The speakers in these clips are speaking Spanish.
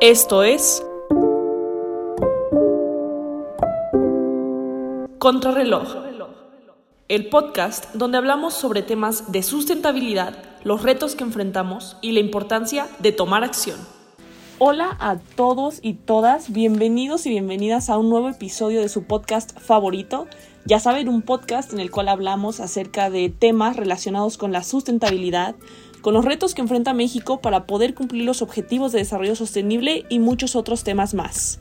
Esto es Contrarreloj, el podcast donde hablamos sobre temas de sustentabilidad, los retos que enfrentamos y la importancia de tomar acción. Hola a todos y todas, bienvenidos y bienvenidas a un nuevo episodio de su podcast favorito. Ya saben, un podcast en el cual hablamos acerca de temas relacionados con la sustentabilidad, con los retos que enfrenta México para poder cumplir los objetivos de desarrollo sostenible y muchos otros temas más.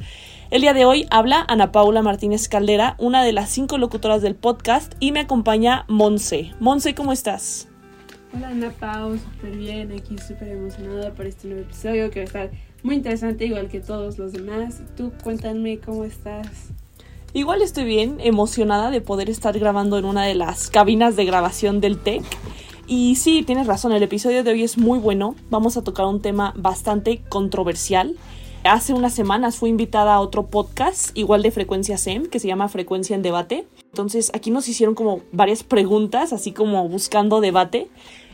El día de hoy habla Ana Paula Martínez Caldera, una de las cinco locutoras del podcast, y me acompaña Monse. Monse, ¿cómo estás? Hola Ana Pau, súper bien, aquí súper emocionada por este nuevo episodio que va a estar muy interesante igual que todos los demás. Tú cuéntame cómo estás. Igual estoy bien, emocionada de poder estar grabando en una de las cabinas de grabación del TEC. Y sí, tienes razón, el episodio de hoy es muy bueno. Vamos a tocar un tema bastante controversial. Hace unas semanas fui invitada a otro podcast, igual de frecuencia SEM, que se llama Frecuencia en Debate. Entonces aquí nos hicieron como varias preguntas, así como buscando debate.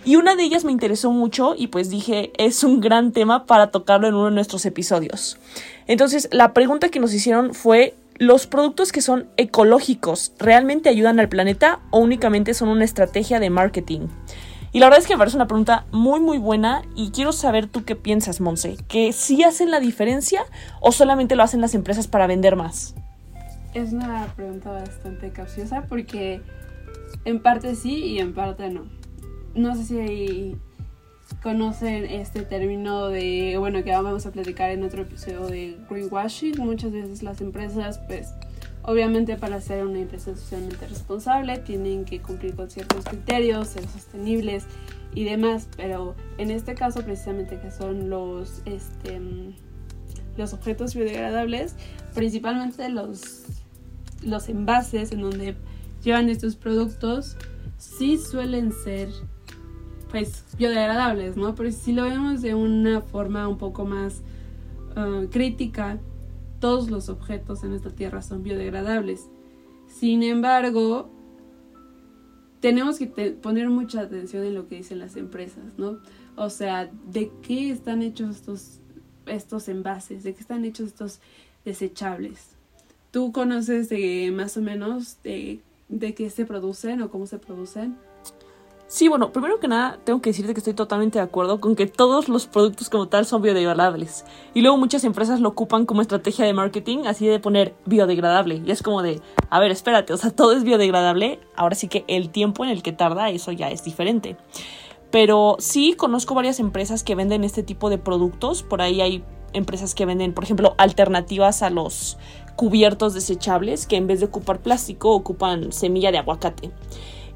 Y una de ellas me interesó mucho y pues dije, es un gran tema para tocarlo en uno de nuestros episodios. Entonces la pregunta que nos hicieron fue, ¿los productos que son ecológicos realmente ayudan al planeta o únicamente son una estrategia de marketing? Y la verdad es que me parece una pregunta muy muy buena y quiero saber tú qué piensas, Monse, que sí hacen la diferencia o solamente lo hacen las empresas para vender más. Es una pregunta bastante capciosa porque en parte sí y en parte no. No sé si conocen este término de, bueno, que vamos a platicar en otro episodio de greenwashing. Muchas veces las empresas pues Obviamente para ser una empresa socialmente responsable tienen que cumplir con ciertos criterios, ser sostenibles y demás, pero en este caso precisamente que son los, este, los objetos biodegradables, principalmente los, los envases en donde llevan estos productos, sí suelen ser pues biodegradables, ¿no? Pero si lo vemos de una forma un poco más uh, crítica, todos los objetos en esta tierra son biodegradables. Sin embargo, tenemos que poner mucha atención en lo que dicen las empresas, ¿no? O sea, de qué están hechos estos, estos envases, de qué están hechos estos desechables. ¿Tú conoces de más o menos de, de qué se producen o cómo se producen? Sí, bueno, primero que nada tengo que decirte que estoy totalmente de acuerdo con que todos los productos como tal son biodegradables. Y luego muchas empresas lo ocupan como estrategia de marketing, así de poner biodegradable. Y es como de, a ver, espérate, o sea, todo es biodegradable, ahora sí que el tiempo en el que tarda, eso ya es diferente. Pero sí conozco varias empresas que venden este tipo de productos. Por ahí hay empresas que venden, por ejemplo, alternativas a los cubiertos desechables, que en vez de ocupar plástico ocupan semilla de aguacate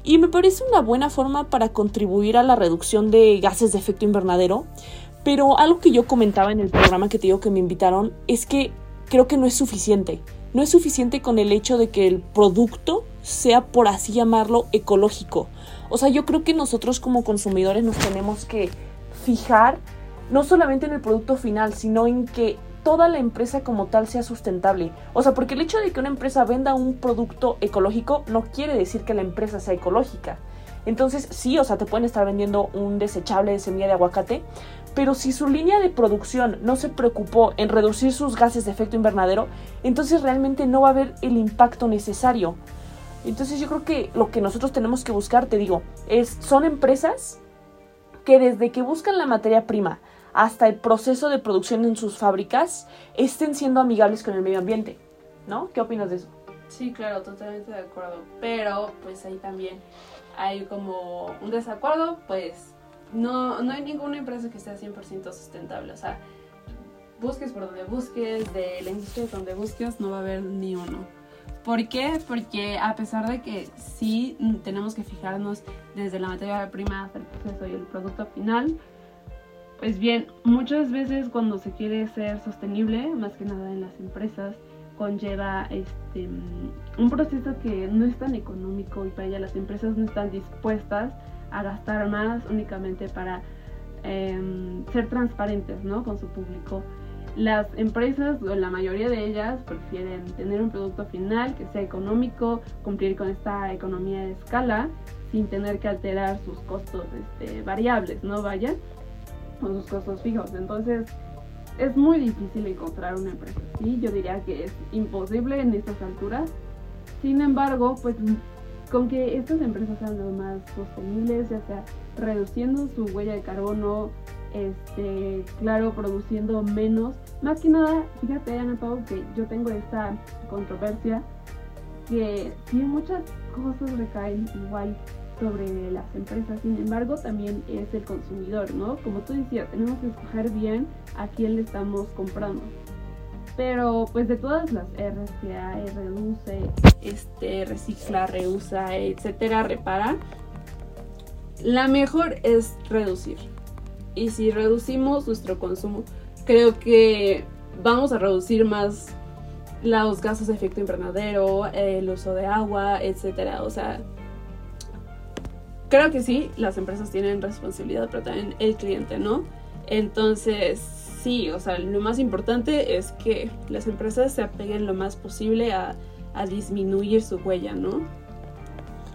y me parece una buena forma para contribuir a la reducción de gases de efecto invernadero. Pero algo que yo comentaba en el programa que te digo que me invitaron es que creo que no es suficiente. No es suficiente con el hecho de que el producto sea, por así llamarlo, ecológico. O sea, yo creo que nosotros como consumidores nos tenemos que fijar no solamente en el producto final, sino en que toda la empresa como tal sea sustentable. O sea, porque el hecho de que una empresa venda un producto ecológico no quiere decir que la empresa sea ecológica. Entonces, sí, o sea, te pueden estar vendiendo un desechable de semilla de aguacate, pero si su línea de producción no se preocupó en reducir sus gases de efecto invernadero, entonces realmente no va a haber el impacto necesario. Entonces yo creo que lo que nosotros tenemos que buscar, te digo, es son empresas que desde que buscan la materia prima hasta el proceso de producción en sus fábricas estén siendo amigables con el medio ambiente, ¿no? ¿Qué opinas de eso? Sí, claro, totalmente de acuerdo. Pero pues ahí también hay como un desacuerdo, pues no, no hay ninguna empresa que sea 100% sustentable. O sea, busques por donde busques, de la industria donde busques, no va a haber ni uno. ¿Por qué? Porque a pesar de que sí tenemos que fijarnos desde la materia prima hasta el proceso y el producto final, pues bien, muchas veces cuando se quiere ser sostenible, más que nada en las empresas, conlleva este, un proceso que no es tan económico y para ello las empresas no están dispuestas a gastar más únicamente para em, ser transparentes ¿no? con su público. Las empresas, o la mayoría de ellas, prefieren tener un producto final que sea económico, cumplir con esta economía de escala sin tener que alterar sus costos este, variables, ¿no? Vaya. O sus costos fijos. Entonces, es muy difícil encontrar una empresa así. Yo diría que es imposible en estas alturas. Sin embargo, pues con que estas empresas sean lo más sostenibles, ya sea reduciendo su huella de carbono, este, claro, produciendo menos. Más que nada, fíjate, Ana Pau, que yo tengo esta controversia que si muchas cosas recaen igual sobre las empresas, sin embargo también es el consumidor, ¿no? Como tú decías, tenemos que escoger bien a quién le estamos comprando. Pero pues de todas las R's que hay, reduce, este, recicla, reusa, etcétera, repara, la mejor es reducir. Y si reducimos nuestro consumo, creo que vamos a reducir más los gases de efecto invernadero, el uso de agua, etcétera. O sea, creo que sí, las empresas tienen responsabilidad, pero también el cliente, ¿no? Entonces, sí, o sea, lo más importante es que las empresas se apeguen lo más posible a, disminuir su huella, ¿no?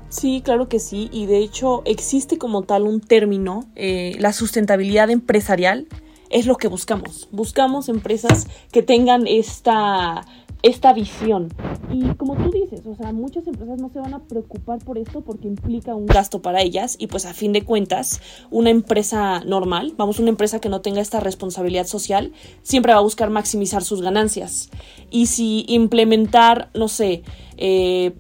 Sí, claro que sí, y de hecho existe como tal un término, eh, la sustentabilidad empresarial es lo que buscamos. Buscamos empresas que tengan esta esta visión. Y como tú dices, o sea, muchas empresas no se van a preocupar por esto porque implica un gasto para ellas y pues a fin de cuentas, una empresa normal, vamos, una empresa que no tenga esta responsabilidad social, siempre va a buscar maximizar sus ganancias. Y si implementar, no sé, eh,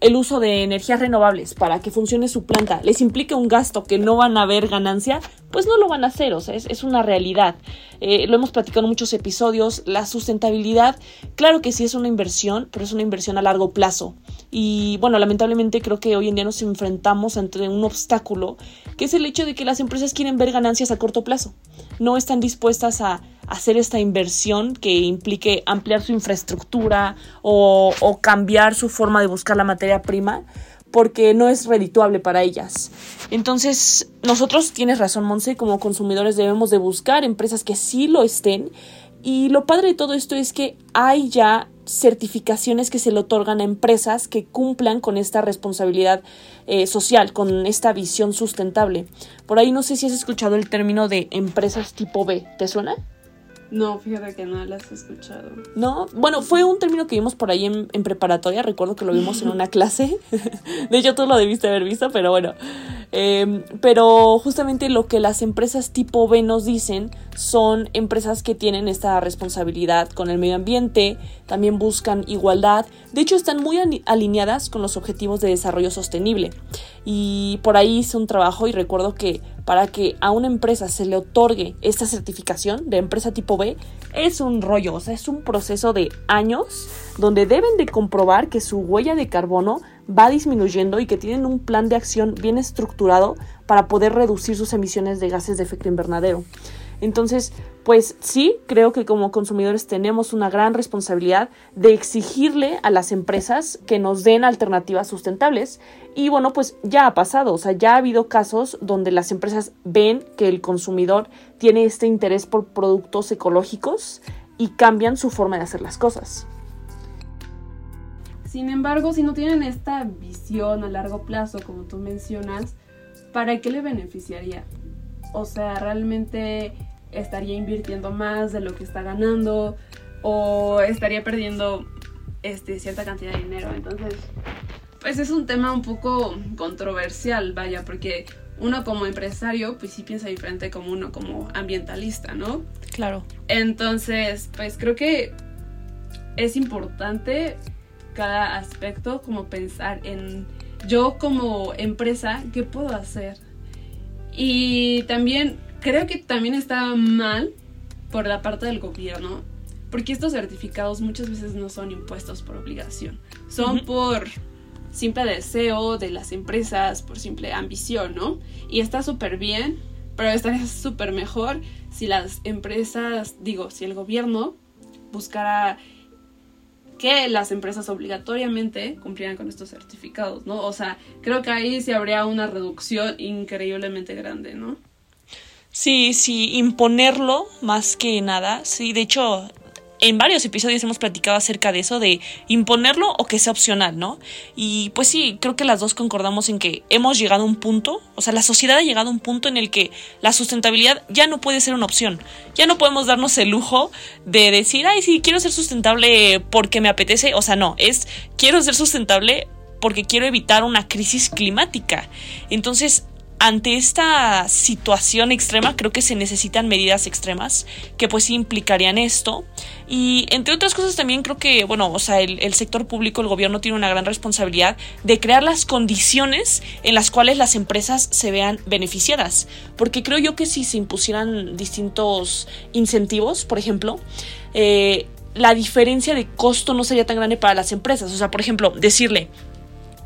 el uso de energías renovables para que funcione su planta les implica un gasto que no van a ver ganancia, pues no lo van a hacer, o sea, es, una realidad. Eh, lo hemos platicado en muchos episodios, la sustentabilidad, claro que sí es una inversión, pero es una inversión a largo plazo. Y bueno, lamentablemente creo que hoy en día nos enfrentamos ante un obstáculo, que es el hecho de que las empresas quieren ver ganancias a corto plazo. No están dispuestas a hacer esta inversión que implique ampliar su infraestructura o, cambiar su forma de buscar la materia prima porque no es redituable para ellas. Entonces, nosotros, tienes razón, Monse, como consumidores debemos de buscar empresas que sí lo estén. Y lo padre de todo esto es que hay ya certificaciones que se le otorgan a empresas que cumplan con esta responsabilidad eh, social, con esta visión sustentable. Por ahí no sé si has escuchado el término de empresas tipo B. ¿Te suena? No, fíjate que no las he escuchado. No, bueno, fue un término que vimos por ahí en, en preparatoria, recuerdo que lo vimos en una clase. de hecho, tú lo debiste haber visto, pero bueno. Em, pero justamente lo que las empresas tipo B nos dicen son empresas que tienen esta responsabilidad con el medio ambiente, también buscan igualdad, de hecho están muy alineadas con los objetivos de desarrollo sostenible. Y por ahí hice un trabajo y recuerdo que para que a una empresa se le otorgue esta certificación de empresa tipo B es un rollo, o sea, es un proceso de años donde deben de comprobar que su huella de carbono va disminuyendo y que tienen un plan de acción bien estructurado para poder reducir sus emisiones de gases de efecto invernadero. Entonces, pues sí, creo que como consumidores tenemos una gran responsabilidad de exigirle a las empresas que nos den alternativas sustentables. Y bueno, pues ya ha pasado, o sea, ya ha habido casos donde las empresas ven que el consumidor tiene este interés por productos ecológicos y cambian su forma de hacer las cosas. Sin embargo, si no tienen esta visión a largo plazo, como tú mencionas, ¿para qué le beneficiaría? O sea, realmente estaría invirtiendo más de lo que está ganando o estaría perdiendo este, cierta cantidad de dinero. Entonces, pues es un tema un poco controversial, vaya, porque uno como empresario, pues sí piensa diferente como uno como ambientalista, ¿no? Claro. Entonces, pues creo que es importante cada aspecto, como pensar en yo como empresa, ¿qué puedo hacer? Y también creo que también está mal por la parte del gobierno, porque estos certificados muchas veces no son impuestos por obligación, son por simple deseo de las empresas, por simple ambición, ¿no? Y está súper bien, pero estaría súper mejor si las empresas, digo, si el gobierno buscara que las empresas obligatoriamente cumplieran con estos certificados, ¿no? O sea, creo que ahí sí habría una reducción increíblemente grande, ¿no? Sí, sí, imponerlo más que nada. Sí, de hecho, en varios episodios hemos platicado acerca de eso, de imponerlo o que sea opcional, ¿no? Y pues sí, creo que las dos concordamos en que hemos llegado a un punto, o sea, la sociedad ha llegado a un punto en el que la sustentabilidad ya no puede ser una opción. Ya no podemos darnos el lujo de decir, ay, sí, quiero ser sustentable porque me apetece. O sea, no, es quiero ser sustentable porque quiero evitar una crisis climática. Entonces, ante esta situación extrema creo que se necesitan medidas extremas que pues implicarían esto. Y entre otras cosas también creo que bueno o sea el, sector público el gobierno tiene una gran responsabilidad de crear las condiciones en las cuales las empresas se vean beneficiadas. Porque creo yo que si se impusieran distintos incentivos por ejemplo eh, la diferencia de costo no sería tan grande para las empresas. O sea por ejemplo decirle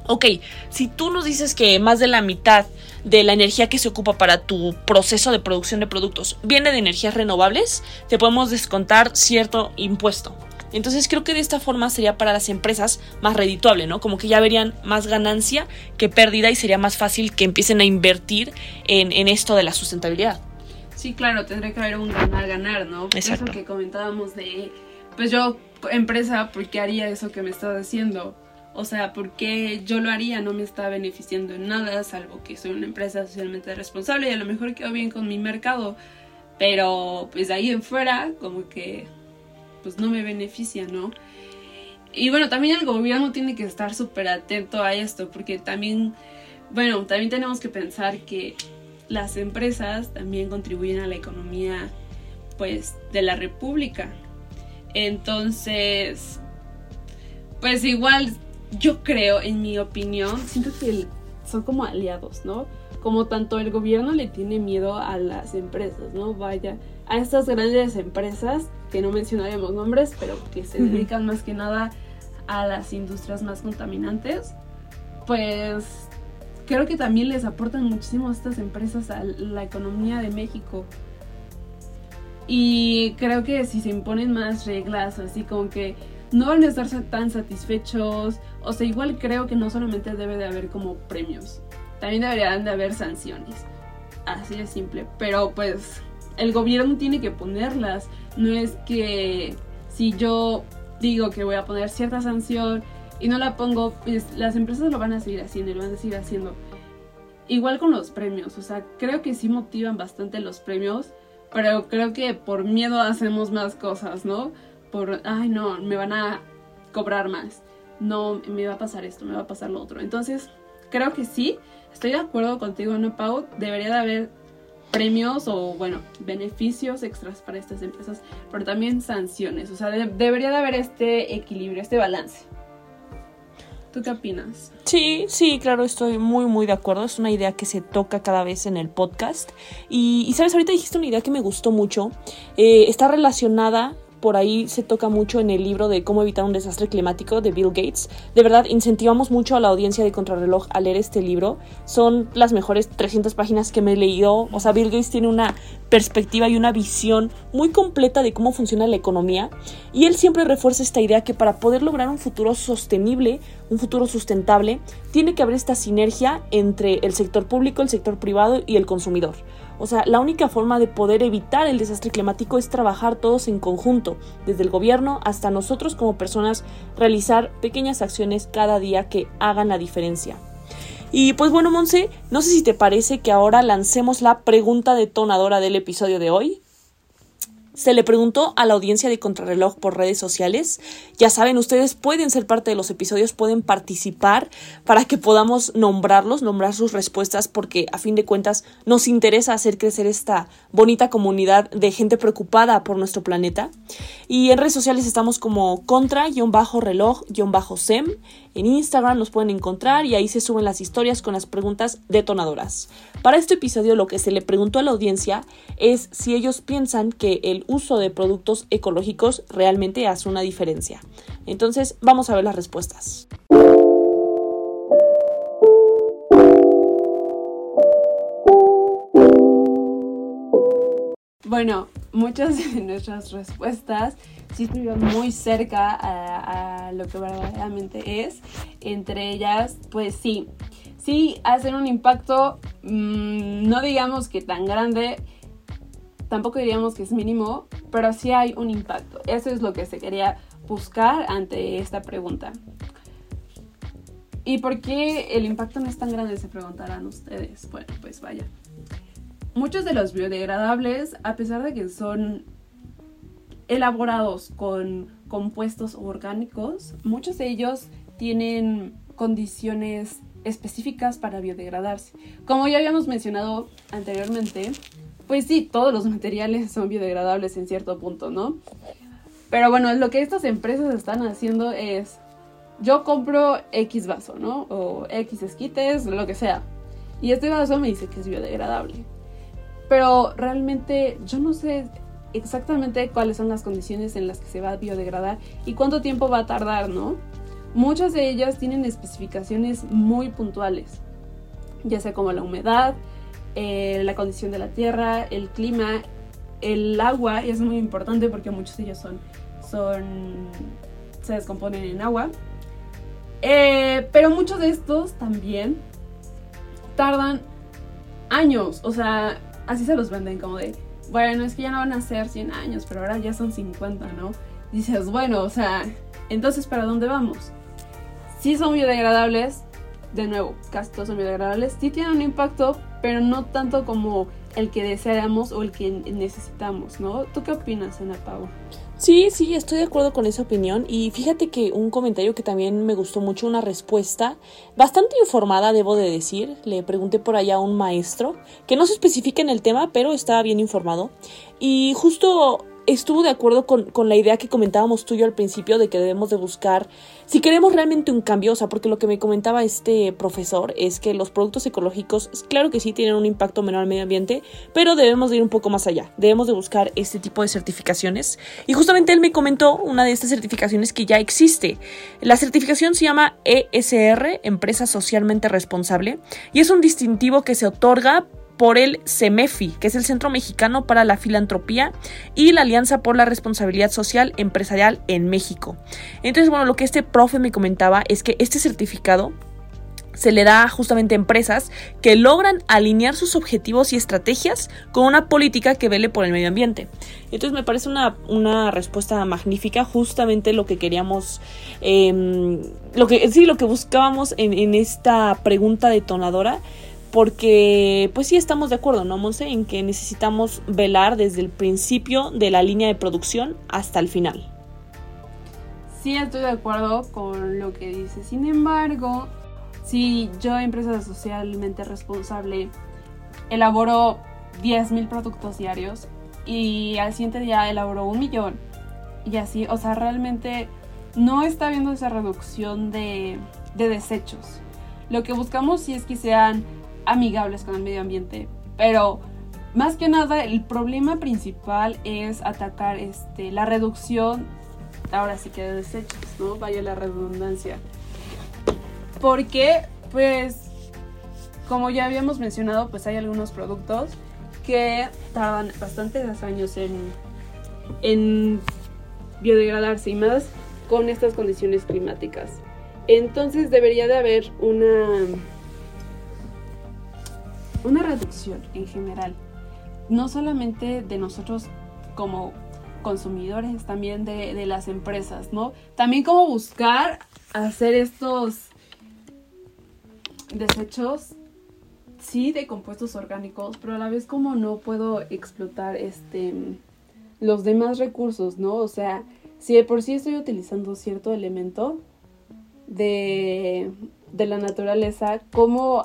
ok si tú nos dices que más de la mitad de la energía que se ocupa para tu proceso de producción de productos viene de energías renovables, te podemos descontar cierto impuesto. Entonces creo que de esta forma sería para las empresas más redituable, ¿no? Como que ya verían más ganancia que pérdida y sería más fácil que empiecen a invertir en, en esto de la sustentabilidad. Sí, claro, tendría que haber un ganar-ganar, ¿no? Exacto. Eso que comentábamos de, pues yo, empresa, ¿por qué haría eso que me estás haciendo? O sea, porque yo lo haría, no me está beneficiando en nada, salvo que soy una empresa socialmente responsable y a lo mejor quedo bien con mi mercado. Pero pues ahí en fuera, como que pues no me beneficia, ¿no? Y bueno, también el gobierno tiene que estar súper atento a esto, porque también, bueno, también tenemos que pensar que las empresas también contribuyen a la economía, pues, de la república. Entonces, pues igual yo creo, en mi opinión, siento que son como aliados, ¿no? Como tanto el gobierno le tiene miedo a las empresas, ¿no? Vaya, a estas grandes empresas, que no mencionaremos nombres, pero que se dedican más que nada a las industrias más contaminantes, pues creo que también les aportan muchísimo estas empresas a la economía de México. Y creo que si se imponen más reglas, así como que no van a estar tan satisfechos. O sea, igual creo que no solamente debe de haber como premios, también deberían de haber sanciones. Así de simple. Pero pues el gobierno tiene que ponerlas. No es que si yo digo que voy a poner cierta sanción y no la pongo, pues las empresas lo van a seguir haciendo y lo van a seguir haciendo. Igual con los premios, o sea, creo que sí motivan bastante los premios, pero creo que por miedo hacemos más cosas, ¿no? Por, ay no, me van a cobrar más, no, me va a pasar esto, me va a pasar lo otro. Entonces, creo que sí, estoy de acuerdo contigo, no, Pau, debería de haber premios o, bueno, beneficios extras para estas empresas, pero también sanciones, o sea, de debería de haber este equilibrio, este balance. ¿Tú qué opinas? Sí, sí, claro, estoy muy, muy de acuerdo. Es una idea que se toca cada vez en el podcast. Y, y sabes, ahorita dijiste una idea que me gustó mucho. Eh, está relacionada por ahí se toca mucho en el libro de cómo evitar un desastre climático de Bill Gates. De verdad, incentivamos mucho a la audiencia de Contrarreloj a leer este libro. Son las mejores 300 páginas que me he leído. O sea, Bill Gates tiene una perspectiva y una visión muy completa de cómo funciona la economía. Y él siempre refuerza esta idea que para poder lograr un futuro sostenible, un futuro sustentable, tiene que haber esta sinergia entre el sector público, el sector privado y el consumidor. O sea, la única forma de poder evitar el desastre climático es trabajar todos en conjunto, desde el gobierno hasta nosotros como personas, realizar pequeñas acciones cada día que hagan la diferencia. Y pues bueno, Monse, no sé si te parece que ahora lancemos la pregunta detonadora del episodio de hoy. Se le preguntó a la audiencia de Contrarreloj por redes sociales. Ya saben, ustedes pueden ser parte de los episodios, pueden participar para que podamos nombrarlos, nombrar sus respuestas, porque a fin de cuentas nos interesa hacer crecer esta bonita comunidad de gente preocupada por nuestro planeta. Y en redes sociales estamos como contra-reloj-sem. En Instagram los pueden encontrar y ahí se suben las historias con las preguntas detonadoras. Para este episodio lo que se le preguntó a la audiencia es si ellos piensan que el uso de productos ecológicos realmente hace una diferencia. Entonces vamos a ver las respuestas. Bueno, muchas de nuestras respuestas sí estuvieron muy cerca a, lo que verdaderamente es. Entre ellas, pues sí, sí hacen un impacto, mmm, no digamos que tan grande, tampoco diríamos que es mínimo, pero sí hay un impacto. Eso es lo que se quería buscar ante esta pregunta. ¿Y por qué el impacto no es tan grande? Se preguntarán ustedes. Bueno, pues vaya. Muchos de los biodegradables, a pesar de que son elaborados con compuestos orgánicos, muchos de ellos tienen condiciones específicas para biodegradarse. Como ya habíamos mencionado anteriormente, pues sí, todos los materiales son biodegradables en cierto punto, ¿no? Pero bueno, lo que estas empresas están haciendo es, yo compro X vaso, ¿no? O X esquites, lo que sea. Y este vaso me dice que es biodegradable. Pero realmente yo no sé exactamente cuáles son las condiciones en las que se va a biodegradar y cuánto tiempo va a tardar, ¿no? Muchas de ellas tienen especificaciones muy puntuales, ya sea como la humedad, eh, la condición de la tierra, el clima, el agua, y es muy importante porque muchos de ellos son, se descomponen en agua. Eh, pero muchos de estos también tardan años, o sea, así se los venden como de, bueno, es que ya no van a ser 100 años, pero ahora ya son 50, ¿no? dices, bueno, o sea, entonces ¿para dónde vamos? Si son biodegradables, de nuevo, casi todos son biodegradables, sí tienen un impacto, pero no tanto como el que deseamos o el que necesitamos, ¿no? ¿Tú qué opinas, Ana Pau? Sí, sí, estoy de acuerdo con esa opinión. Y fíjate que un comentario que también me gustó mucho, una respuesta bastante informada, debo de decir, le pregunté por allá a un maestro que no se especifica en el tema, pero estaba bien informado. Y justo estuvo de acuerdo con, con, la idea que comentábamos tú y yo al principio de que debemos de buscar, si queremos realmente un cambio, o sea, porque lo que me comentaba este profesor es que los productos ecológicos, claro que sí tienen un impacto menor al medio ambiente, pero debemos de ir un poco más allá, debemos de buscar este tipo de certificaciones. Y justamente él me comentó una de estas certificaciones que ya existe. La certificación se llama ESR, Empresa Socialmente Responsable, y es un distintivo que se otorga por el CEMEFI, que es el Centro Mexicano para la Filantropía y la Alianza por la Responsabilidad Social Empresarial en México. Entonces, bueno, lo que este profe me comentaba es que este certificado se le da justamente a empresas que logran alinear sus objetivos y estrategias con una política que vele por el medio ambiente. Entonces me parece una, una respuesta magnífica, justamente lo que queríamos, eh, lo que sí, lo que buscábamos en, en esta pregunta detonadora porque pues sí estamos de acuerdo, ¿no, Monse? En que necesitamos velar desde el principio de la línea de producción hasta el final. Sí, estoy de acuerdo con lo que dice. Sin embargo, si yo, empresa socialmente responsable, elaboro 10.000 productos diarios y al siguiente día elaboro un millón y así, o sea, realmente no está habiendo esa reducción de, de desechos. Lo que buscamos sí es que sean amigables con el medio ambiente. Pero más que nada el problema principal es atacar este, la reducción, ahora sí que de desechos, ¿no? Vaya la redundancia. Porque, pues, como ya habíamos mencionado, pues hay algunos productos que tardan bastantes años en, en biodegradarse y más con estas condiciones climáticas. Entonces debería de haber una una reducción en general, no solamente de nosotros como consumidores, también de, las empresas, ¿no? También como buscar hacer estos desechos, sí, de compuestos orgánicos, pero a la vez como no puedo explotar este los demás recursos, ¿no? O sea, si de por sí estoy utilizando cierto elemento de, de la naturaleza, ¿cómo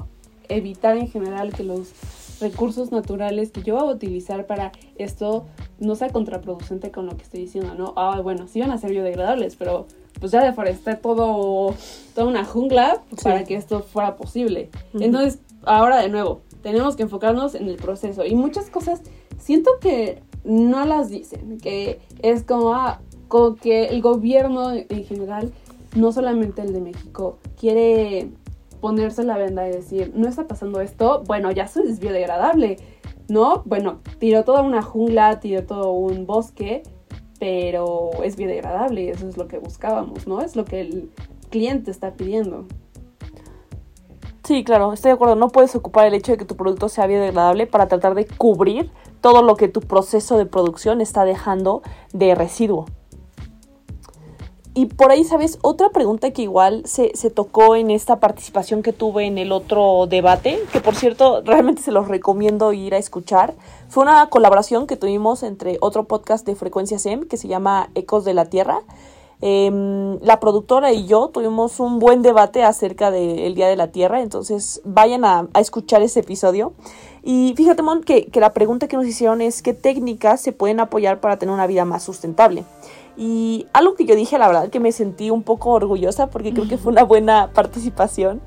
evitar en general que los recursos naturales que yo voy a utilizar para esto no sea contraproducente con lo que estoy diciendo, ¿no? Ah, bueno, sí van a ser biodegradables, pero pues ya deforesté todo, toda una jungla para que esto fuera posible. Entonces, ahora de nuevo, tenemos que enfocarnos en el proceso. Y muchas cosas siento que no las dicen, que es como, ah, como que el gobierno en general, no solamente el de México, quiere ponerse la venda y decir, no está pasando esto, bueno, ya es biodegradable, ¿no? Bueno, tiró toda una jungla, tiró todo un bosque, pero es biodegradable y eso es lo que buscábamos, ¿no? Es lo que el cliente está pidiendo. Sí, claro, estoy de acuerdo. No puedes ocupar el hecho de que tu producto sea biodegradable para tratar de cubrir todo lo que tu proceso de producción está dejando de residuo. Y por ahí, ¿sabes? Otra pregunta que igual se, se, tocó en esta participación que tuve en el otro debate, que por cierto realmente se los recomiendo ir a escuchar, fue una colaboración que tuvimos entre otro podcast de Frecuencia SEM que se llama Ecos de la Tierra eh, la productora y yo tuvimos un buen debate acerca del Día de la Tierra, entonces vayan a, a escuchar ese episodio. Y fíjate, Mon, que, que la pregunta que nos hicieron es qué técnicas se pueden apoyar para tener una vida más sustentable. Y algo que yo dije, la verdad, que me sentí un poco orgullosa porque creo que fue una buena participación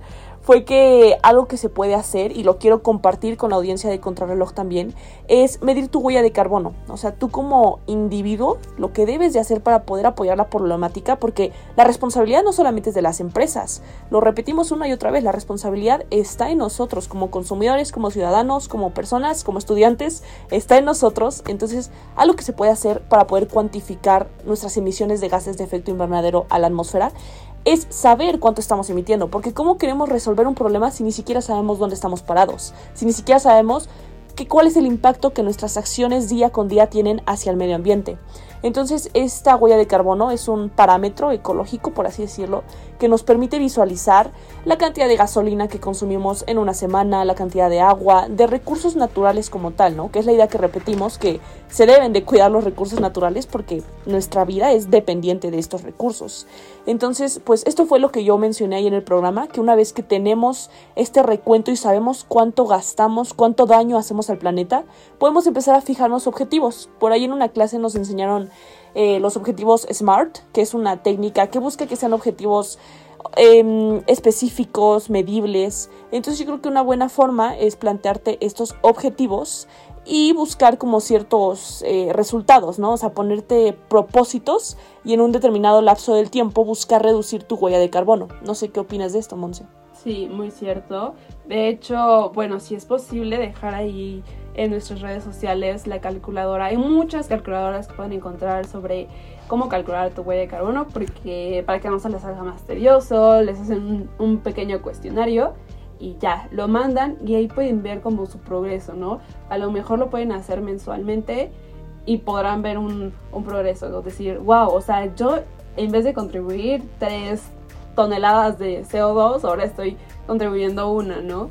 fue que algo que se puede hacer, y lo quiero compartir con la audiencia de Contrarreloj también, es medir tu huella de carbono. O sea, tú como individuo, lo que debes de hacer para poder apoyar la problemática, porque la responsabilidad no solamente es de las empresas, lo repetimos una y otra vez, la responsabilidad está en nosotros, como consumidores, como ciudadanos, como personas, como estudiantes, está en nosotros. Entonces, algo que se puede hacer para poder cuantificar nuestras emisiones de gases de efecto invernadero a la atmósfera es saber cuánto estamos emitiendo, porque ¿cómo queremos resolver un problema si ni siquiera sabemos dónde estamos parados? Si ni siquiera sabemos que, cuál es el impacto que nuestras acciones día con día tienen hacia el medio ambiente. Entonces, esta huella de carbono es un parámetro ecológico, por así decirlo, que nos permite visualizar la cantidad de gasolina que consumimos en una semana, la cantidad de agua, de recursos naturales como tal, ¿no? Que es la idea que repetimos, que se deben de cuidar los recursos naturales porque nuestra vida es dependiente de estos recursos. Entonces, pues esto fue lo que yo mencioné ahí en el programa, que una vez que tenemos este recuento y sabemos cuánto gastamos, cuánto daño hacemos al planeta, podemos empezar a fijarnos objetivos. Por ahí en una clase nos enseñaron eh, los objetivos SMART, que es una técnica que busca que sean objetivos eh, específicos, medibles. Entonces yo creo que una buena forma es plantearte estos objetivos y buscar como ciertos eh, resultados, ¿no? O sea, ponerte propósitos y en un determinado lapso del tiempo buscar reducir tu huella de carbono. No sé qué opinas de esto, Monse. Sí, muy cierto. De hecho, bueno, si es posible dejar ahí en nuestras redes sociales la calculadora. Hay muchas calculadoras que pueden encontrar sobre cómo calcular tu huella de carbono, porque para que no se les haga más tedioso, les hacen un, pequeño cuestionario y ya, lo mandan y ahí pueden ver como su progreso, ¿no? A lo mejor lo pueden hacer mensualmente y podrán ver un, progreso, es decir, wow, o sea, yo en vez de contribuir tres toneladas de CO2, ahora estoy contribuyendo una, ¿no?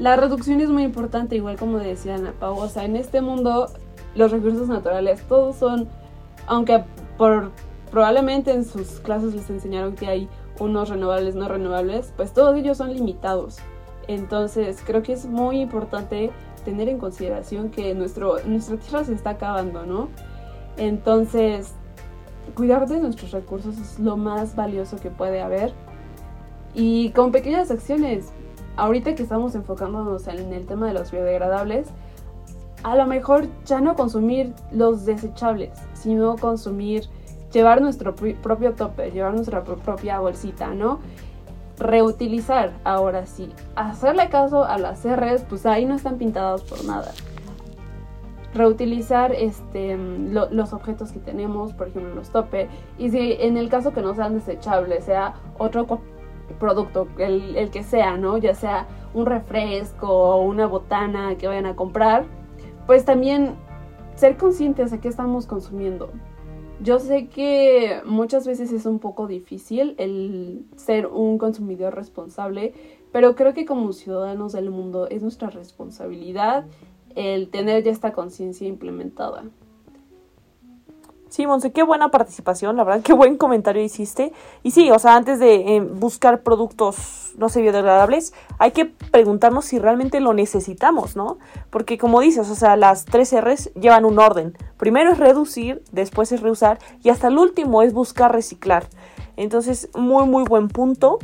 La reducción es muy importante, igual como decía Ana Pau, o en este mundo los recursos naturales todos son, aunque por probablemente en sus clases les enseñaron que hay unos renovables, no renovables, pues todos ellos son limitados. Entonces creo que es muy importante tener en consideración que nuestro, nuestra tierra se está acabando, ¿no? Entonces, cuidar de nuestros recursos es lo más valioso que puede haber. Y con pequeñas acciones, ahorita que estamos enfocándonos en el tema de los biodegradables, a lo mejor ya no consumir los desechables, sino consumir, llevar nuestro propio tope, llevar nuestra propia bolsita, ¿no? Reutilizar, ahora sí. Hacerle caso a las R's, pues ahí no están pintadas por nada. Reutilizar este, los objetos que tenemos, por ejemplo los tope, y si en el caso que no sean desechables, sea otro producto, el, el, que sea, ¿no? Ya sea un refresco o una botana que vayan a comprar, pues también ser conscientes de qué estamos consumiendo. Yo sé que muchas veces es un poco difícil el ser un consumidor responsable, pero creo que como ciudadanos del mundo es nuestra responsabilidad el tener ya esta conciencia implementada. Sí, Monse, qué buena participación, la verdad, qué buen comentario hiciste. Y sí, o sea, antes de eh, buscar productos, no sé, biodegradables, hay que preguntarnos si realmente lo necesitamos, ¿no? Porque como dices, o sea, las tres R's llevan un orden. Primero es reducir, después es reusar y hasta el último es buscar reciclar. Entonces, muy, muy buen punto.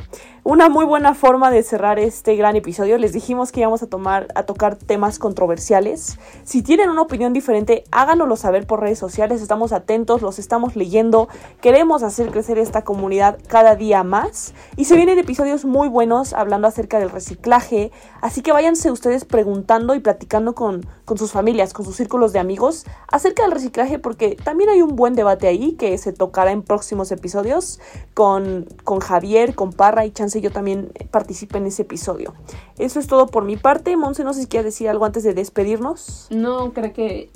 Una muy buena forma de cerrar este gran episodio. Les dijimos que íbamos a, tomar, a tocar temas controversiales. Si tienen una opinión diferente, háganoslo saber por redes sociales. Estamos atentos, los estamos leyendo. Queremos hacer crecer esta comunidad cada día más. Y se vienen episodios muy buenos hablando acerca del reciclaje. Así que váyanse ustedes preguntando y platicando con, con sus familias, con sus círculos de amigos acerca del reciclaje, porque también hay un buen debate ahí que se tocará en próximos episodios con, con Javier, con Parra y Chance chance yo también participe en ese episodio. Eso es todo por mi parte. Monse, no sé si quieres decir algo antes de despedirnos. No, creo que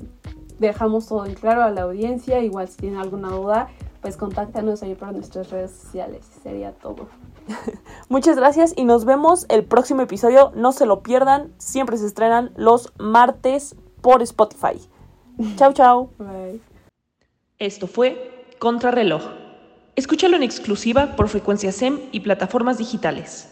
dejamos todo en claro a la audiencia. Igual si tienen alguna duda, pues contáctanos ahí por nuestras redes sociales. Sería todo. Muchas gracias y nos vemos el próximo episodio. No se lo pierdan. Siempre se estrenan los martes por Spotify. chau, chau. Bye. Esto fue Contrarreloj. Escúchalo en exclusiva por frecuencia SEM y plataformas digitales.